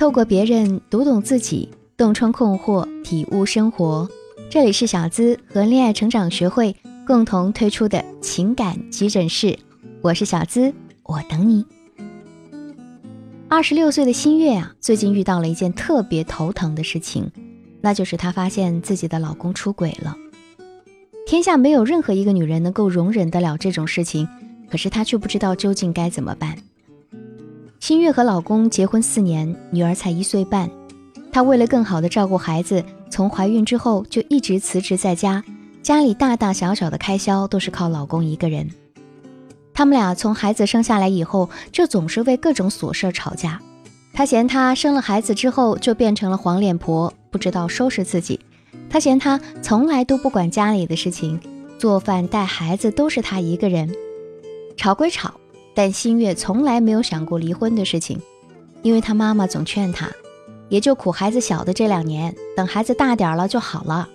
透过别人读懂自己，洞穿困惑，体悟生活。这里是小资和恋爱成长学会共同推出的情感急诊室，我是小资，我等你。二十六岁的新月啊，最近遇到了一件特别头疼的事情，那就是她发现自己的老公出轨了。天下没有任何一个女人能够容忍得了这种事情，可是她却不知道究竟该怎么办。新月和老公结婚四年，女儿才一岁半。她为了更好的照顾孩子，从怀孕之后就一直辞职在家，家里大大小小的开销都是靠老公一个人。他们俩从孩子生下来以后，就总是为各种琐事吵架。他嫌她生了孩子之后就变成了黄脸婆，不知道收拾自己。他嫌他从来都不管家里的事情，做饭带孩子都是他一个人。吵归吵，但新月从来没有想过离婚的事情，因为她妈妈总劝她，也就苦孩子小的这两年，等孩子大点了就好了。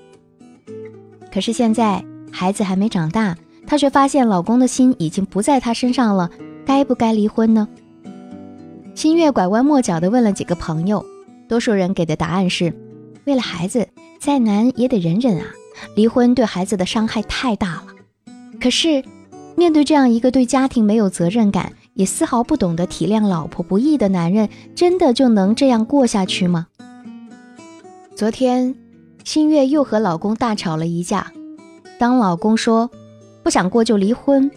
可是现在孩子还没长大，她却发现老公的心已经不在她身上了，该不该离婚呢？新月拐弯抹角地问了几个朋友，多数人给的答案是。为了孩子，再难也得忍忍啊！离婚对孩子的伤害太大了。可是，面对这样一个对家庭没有责任感，也丝毫不懂得体谅老婆不易的男人，真的就能这样过下去吗？昨天，新月又和老公大吵了一架。当老公说不想过就离婚，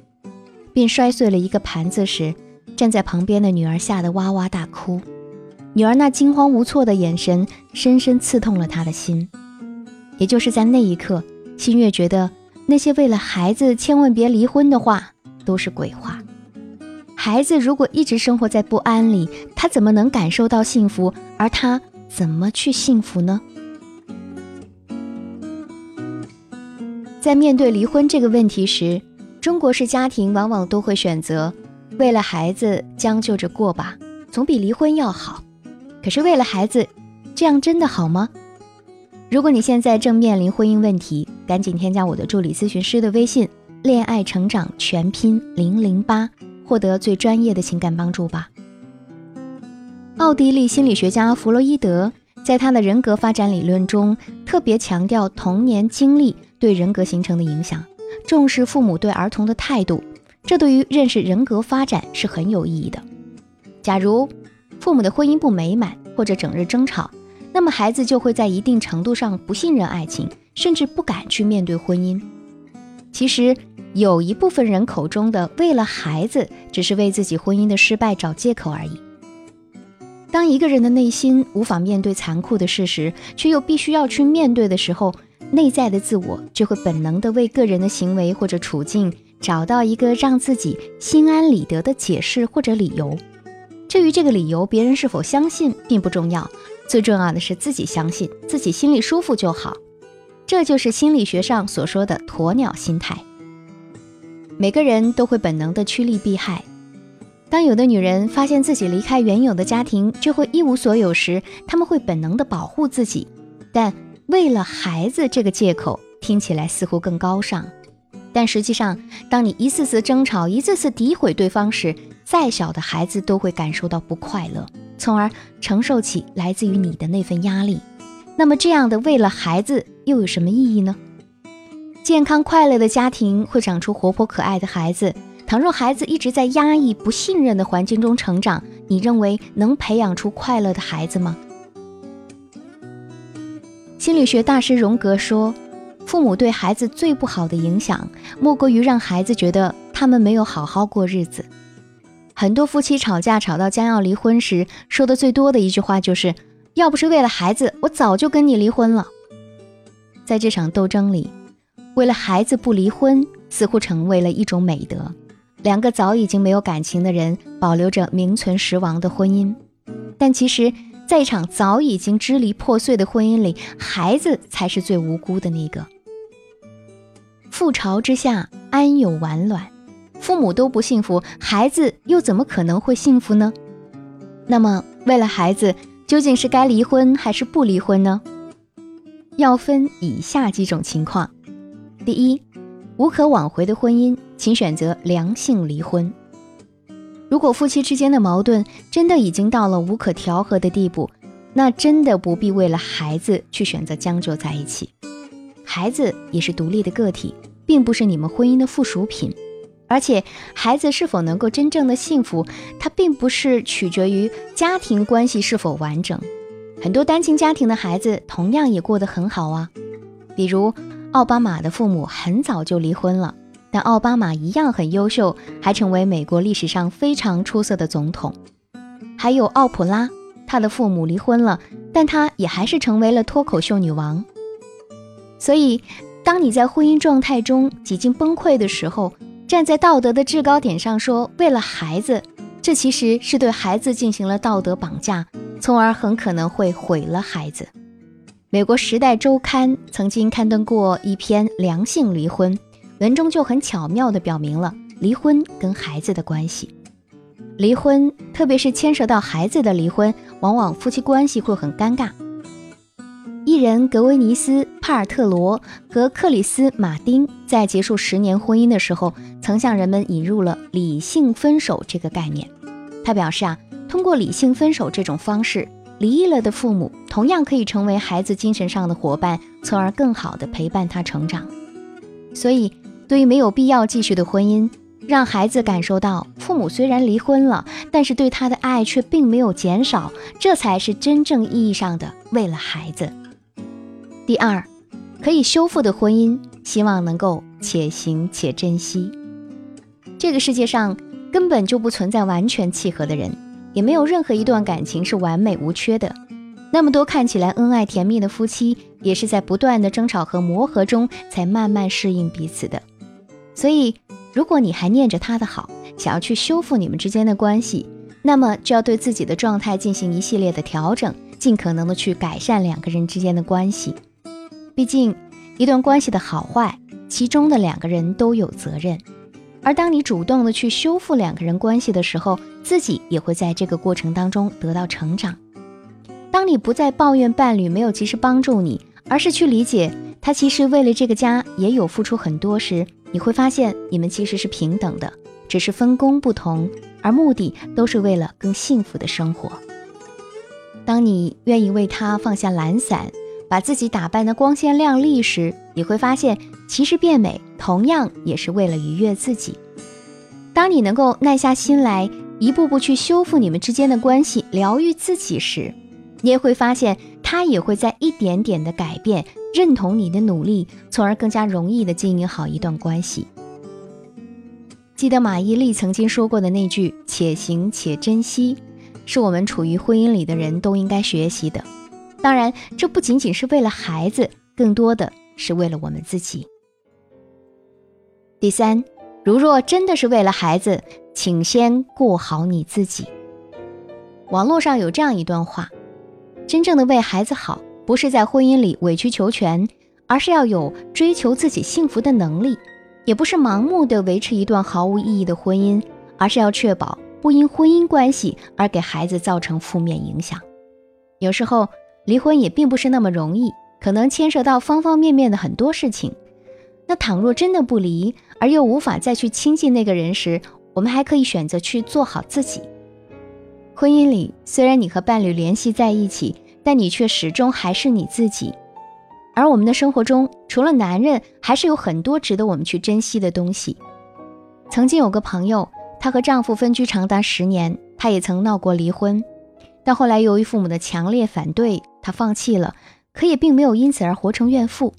并摔碎了一个盘子时，站在旁边的女儿吓得哇哇大哭。女儿那惊慌无措的眼神，深深刺痛了他的心。也就是在那一刻，新月觉得那些为了孩子千万别离婚的话都是鬼话。孩子如果一直生活在不安里，他怎么能感受到幸福？而他怎么去幸福呢？在面对离婚这个问题时，中国式家庭往往都会选择为了孩子将就着过吧，总比离婚要好。可是为了孩子，这样真的好吗？如果你现在正面临婚姻问题，赶紧添加我的助理咨询师的微信“恋爱成长全拼零零八”，获得最专业的情感帮助吧。奥地利心理学家弗洛伊德在他的人格发展理论中，特别强调童年经历对人格形成的影响，重视父母对儿童的态度，这对于认识人格发展是很有意义的。假如父母的婚姻不美满，或者整日争吵，那么孩子就会在一定程度上不信任爱情，甚至不敢去面对婚姻。其实，有一部分人口中的为了孩子，只是为自己婚姻的失败找借口而已。当一个人的内心无法面对残酷的事实，却又必须要去面对的时候，内在的自我就会本能的为个人的行为或者处境找到一个让自己心安理得的解释或者理由。至于这个理由，别人是否相信并不重要，最重要的是自己相信，自己心里舒服就好。这就是心理学上所说的鸵鸟心态。每个人都会本能的趋利避害。当有的女人发现自己离开原有的家庭就会一无所有时，她们会本能的保护自己。但为了孩子这个借口听起来似乎更高尚，但实际上，当你一次次争吵，一次次诋毁对方时，再小的孩子都会感受到不快乐，从而承受起来自于你的那份压力。那么，这样的为了孩子又有什么意义呢？健康快乐的家庭会长出活泼可爱的孩子。倘若孩子一直在压抑、不信任的环境中成长，你认为能培养出快乐的孩子吗？心理学大师荣格说：“父母对孩子最不好的影响，莫过于让孩子觉得他们没有好好过日子。”很多夫妻吵架吵到将要离婚时，说的最多的一句话就是：“要不是为了孩子，我早就跟你离婚了。”在这场斗争里，为了孩子不离婚似乎成为了一种美德。两个早已经没有感情的人保留着名存实亡的婚姻，但其实，在一场早已经支离破碎的婚姻里，孩子才是最无辜的那个。覆巢之下，安有完卵？父母都不幸福，孩子又怎么可能会幸福呢？那么，为了孩子，究竟是该离婚还是不离婚呢？要分以下几种情况：第一，无可挽回的婚姻，请选择良性离婚。如果夫妻之间的矛盾真的已经到了无可调和的地步，那真的不必为了孩子去选择将就在一起。孩子也是独立的个体，并不是你们婚姻的附属品。而且，孩子是否能够真正的幸福，它并不是取决于家庭关系是否完整。很多单亲家庭的孩子同样也过得很好啊。比如，奥巴马的父母很早就离婚了，但奥巴马一样很优秀，还成为美国历史上非常出色的总统。还有奥普拉，她的父母离婚了，但她也还是成为了脱口秀女王。所以，当你在婚姻状态中几近崩溃的时候，站在道德的制高点上说为了孩子，这其实是对孩子进行了道德绑架，从而很可能会毁了孩子。美国《时代周刊》曾经刊登过一篇良性离婚文中，就很巧妙地表明了离婚跟孩子的关系。离婚，特别是牵涉到孩子的离婚，往往夫妻关系会很尴尬。艺人格维尼斯·帕尔特罗和克里斯·马丁在结束十年婚姻的时候，曾向人们引入了理性分手这个概念。他表示啊，通过理性分手这种方式，离异了的父母同样可以成为孩子精神上的伙伴，从而更好地陪伴他成长。所以，对于没有必要继续的婚姻，让孩子感受到父母虽然离婚了，但是对他的爱却并没有减少，这才是真正意义上的为了孩子。第二，可以修复的婚姻，希望能够且行且珍惜。这个世界上根本就不存在完全契合的人，也没有任何一段感情是完美无缺的。那么多看起来恩爱甜蜜的夫妻，也是在不断的争吵和磨合中，才慢慢适应彼此的。所以，如果你还念着他的好，想要去修复你们之间的关系，那么就要对自己的状态进行一系列的调整，尽可能的去改善两个人之间的关系。毕竟，一段关系的好坏，其中的两个人都有责任。而当你主动的去修复两个人关系的时候，自己也会在这个过程当中得到成长。当你不再抱怨伴侣没有及时帮助你，而是去理解他其实为了这个家也有付出很多时，你会发现你们其实是平等的，只是分工不同，而目的都是为了更幸福的生活。当你愿意为他放下懒散。把自己打扮得光鲜亮丽时，你会发现，其实变美同样也是为了愉悦自己。当你能够耐下心来，一步步去修复你们之间的关系，疗愈自己时，你也会发现，他也会在一点点的改变，认同你的努力，从而更加容易的经营好一段关系。记得马伊琍曾经说过的那句“且行且珍惜”，是我们处于婚姻里的人都应该学习的。当然，这不仅仅是为了孩子，更多的是为了我们自己。第三，如若真的是为了孩子，请先过好你自己。网络上有这样一段话：真正的为孩子好，不是在婚姻里委曲求全，而是要有追求自己幸福的能力；也不是盲目的维持一段毫无意义的婚姻，而是要确保不因婚姻关系而给孩子造成负面影响。有时候。离婚也并不是那么容易，可能牵涉到方方面面的很多事情。那倘若真的不离，而又无法再去亲近那个人时，我们还可以选择去做好自己。婚姻里虽然你和伴侣联系在一起，但你却始终还是你自己。而我们的生活中，除了男人，还是有很多值得我们去珍惜的东西。曾经有个朋友，她和丈夫分居长达十年，她也曾闹过离婚，但后来由于父母的强烈反对。她放弃了，可也并没有因此而活成怨妇。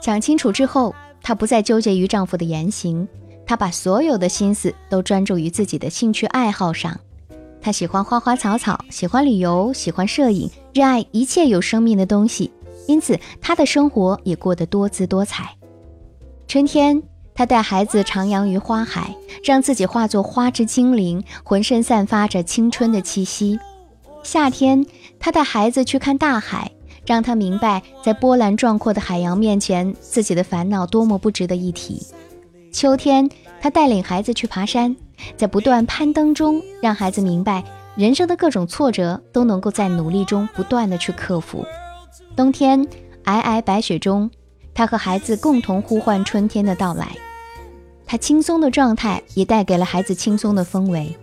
想清楚之后，她不再纠结于丈夫的言行，她把所有的心思都专注于自己的兴趣爱好上。她喜欢花花草草，喜欢旅游，喜欢摄影，热爱一切有生命的东西，因此她的生活也过得多姿多彩。春天，她带孩子徜徉于花海，让自己化作花之精灵，浑身散发着青春的气息。夏天，他带孩子去看大海，让他明白，在波澜壮阔的海洋面前，自己的烦恼多么不值得一提。秋天，他带领孩子去爬山，在不断攀登中，让孩子明白，人生的各种挫折都能够在努力中不断的去克服。冬天，皑皑白雪中，他和孩子共同呼唤春天的到来。他轻松的状态也带给了孩子轻松的氛围。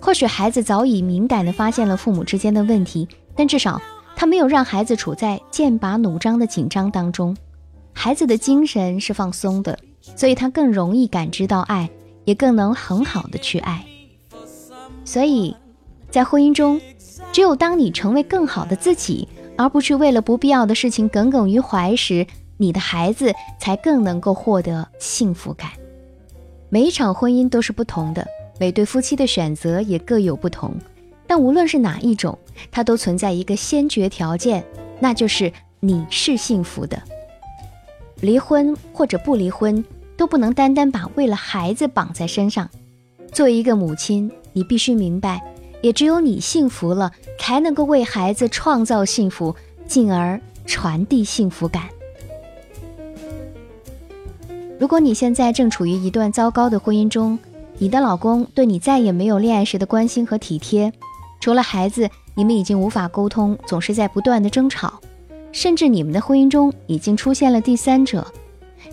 或许孩子早已敏感地发现了父母之间的问题，但至少他没有让孩子处在剑拔弩张的紧张当中。孩子的精神是放松的，所以他更容易感知到爱，也更能很好的去爱。所以，在婚姻中，只有当你成为更好的自己，而不去为了不必要的事情耿耿于怀时，你的孩子才更能够获得幸福感。每一场婚姻都是不同的，每对夫妻的选择也各有不同。但无论是哪一种，它都存在一个先决条件，那就是你是幸福的。离婚或者不离婚，都不能单单把为了孩子绑在身上。作为一个母亲，你必须明白，也只有你幸福了，才能够为孩子创造幸福，进而传递幸福感。如果你现在正处于一段糟糕的婚姻中，你的老公对你再也没有恋爱时的关心和体贴，除了孩子，你们已经无法沟通，总是在不断的争吵。甚至你们的婚姻中已经出现了第三者，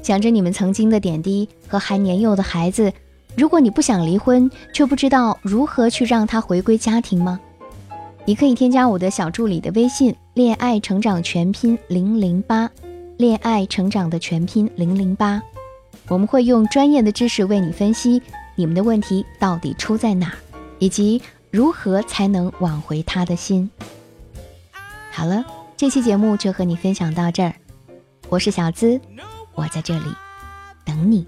想着你们曾经的点滴和还年幼的孩子，如果你不想离婚，却不知道如何去让他回归家庭吗？你可以添加我的小助理的微信“恋爱成长全拼零零八”，恋爱成长的全拼零零八，我们会用专业的知识为你分析你们的问题到底出在哪，以及如何才能挽回他的心。好了。这期节目就和你分享到这儿，我是小资，我在这里等你。